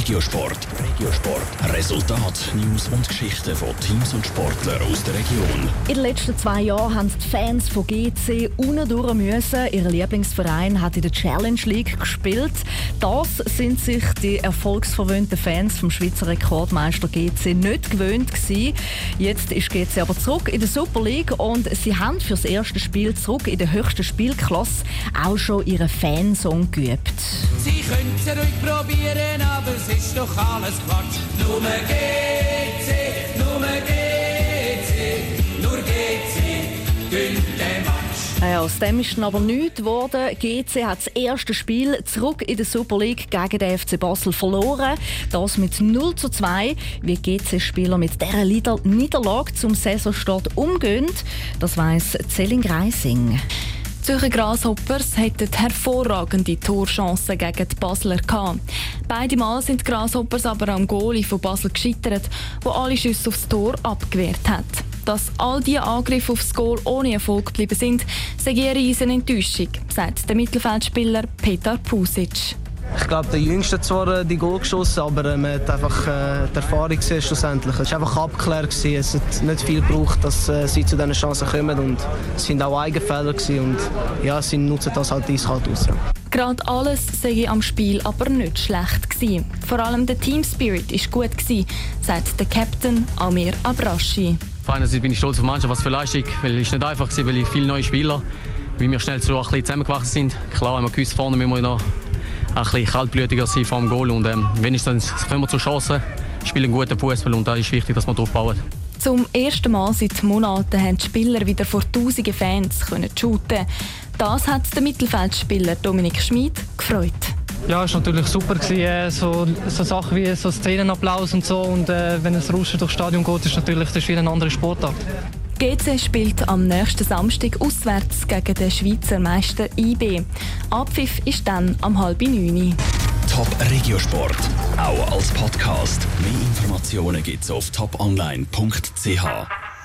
Regiosport. Regiosport. Resultat, News und Geschichten von Teams und Sportlern aus der Region. In den letzten zwei Jahren haben die Fans von GC unten müssen. Ihr Lieblingsverein hat in der Challenge League gespielt. Das sind sich die erfolgsverwöhnten Fans vom Schweizer Rekordmeister GC nicht gewöhnt gewesen. Jetzt ist GC aber zurück in der Super League und sie haben für das erste Spiel zurück in der höchsten Spielklasse auch schon ihren Fansong geübt. Sie können es ruhig probieren, ist doch alles Quatsch. Nur GC, nur GC, nur GC, gönnt Match. Ja, aus dem ist aber nichts geworden. GC hat das erste Spiel zurück in der Super League gegen den FC Basel verloren. Das mit 0 zu 2. Wie GC-Spieler mit dieser Niederlage zum Saisonstart umgehen, das weiss Zelling Greising. Zürcher Grasshoppers hatten hervorragende Torchancen gegen die Basler gehabt. Beide Mal sind die Grasshoppers aber am Goalie von Basel gescheitert, wo alle Schüsse aufs Tor abgewehrt hat. Dass all diese Angriffe aufs Goal ohne Erfolg geblieben sind, sei eine Enttäuschung, sagt der Mittelfeldspieler Petar Pusic. Ich glaube, der Jüngste zwar äh, die Goal geschossen, aber äh, man hat einfach äh, die Erfahrung gesehen schlussendlich. Es war einfach abgeklärt. Gewesen. Es hat nicht viel gebraucht, dass äh, sie zu diesen Chancen kommen. Und es waren auch Eigenfehler. Gewesen. Und ja, sie nutzen das halt eiskalt aus. Gerade alles sei am Spiel aber nicht schlecht gewesen. Vor allem der Team Spirit ist gut gewesen, sagt der Captain Amir Abrashi. Auf einer Seite bin ich stolz auf die Mannschaft, was für Leistung, weil es nicht einfach war, weil ich viele neue Spieler, wie wir schnell so ein bisschen zusammengewachsen sind. Klar haben wir gewusst, vorne müssen wir noch ein bisschen kaltblütiger sein vor dem Goal und ähm, wenigstens kommen wir zur Chance, spielen guten Fußball und da ist wichtig, dass wir drauf bauen. Zum ersten Mal seit Monaten haben die Spieler wieder vor tausenden Fans können shooten. Das hat der Mittelfeldspieler Dominik Schmid gefreut. Ja, es war natürlich super. Gewesen, äh, so, so Sachen wie so Szenenapplaus und so. Und äh, wenn es Rauschen durchs Stadion geht, ist natürlich das ist wie eine andere Sportart. GC spielt am nächsten Samstag auswärts gegen den Schweizer Meister IB. Abpfiff ist dann am halb neun. Top Regiosport. Auch als Podcast. Mehr Informationen gibt's auf toponline.ch.